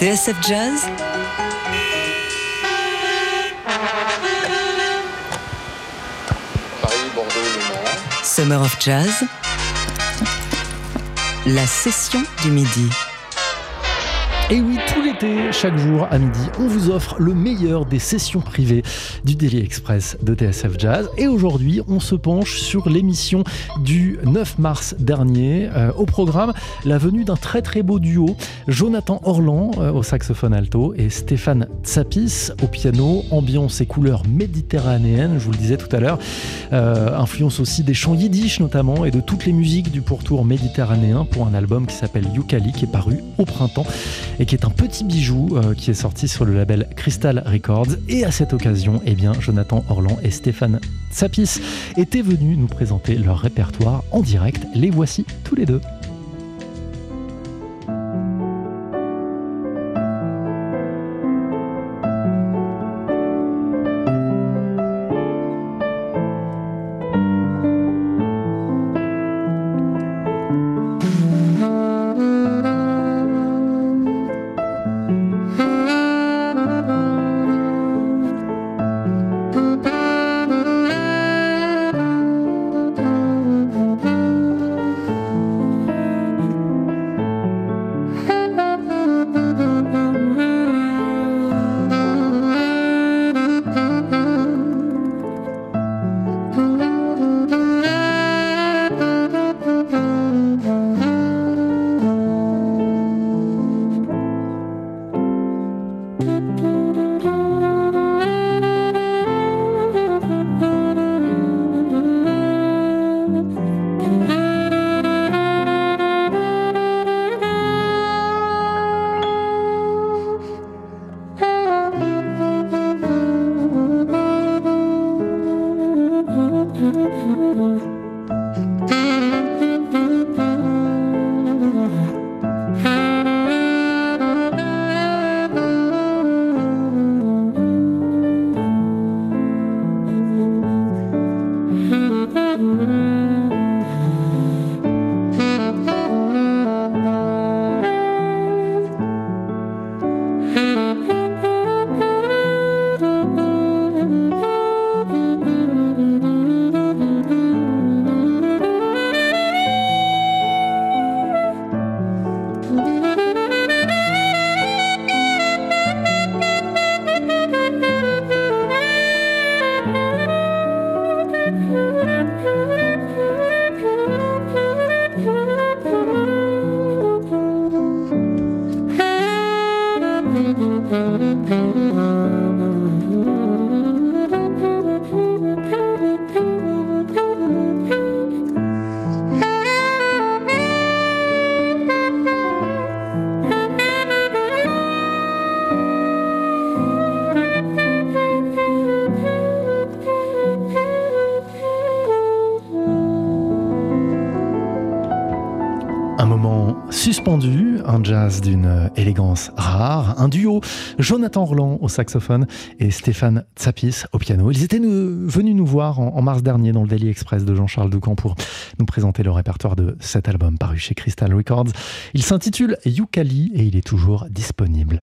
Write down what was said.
TSF Jazz Paris, Bordeaux, Le Mans. Summer of Jazz La session du midi. Et oui, tout l'été, chaque jour à midi, on vous offre le meilleur des sessions privées du Daily Express de TSF Jazz. Et aujourd'hui, on se penche sur l'émission du 9 mars dernier. Euh, au programme, la venue d'un très très beau duo, Jonathan Orlan euh, au saxophone alto et Stéphane Tsapis au piano. Ambiance et couleurs méditerranéennes, je vous le disais tout à l'heure. Euh, influence aussi des chants yiddish notamment et de toutes les musiques du pourtour méditerranéen pour un album qui s'appelle Yukali qui est paru au printemps et qui est un petit bijou euh, qui est sorti sur le label Crystal Records. Et à cette occasion, eh Jonathan Orlan et Stéphane Sapis étaient venus nous présenter leur répertoire en direct. Les voici tous les deux. Suspendu, un jazz d'une élégance rare, un duo Jonathan Roland au saxophone et Stéphane Tsapis au piano. Ils étaient venus nous voir en, en mars dernier dans le Daily Express de Jean-Charles Doucan pour nous présenter le répertoire de cet album paru chez Crystal Records. Il s'intitule Yukali et il est toujours disponible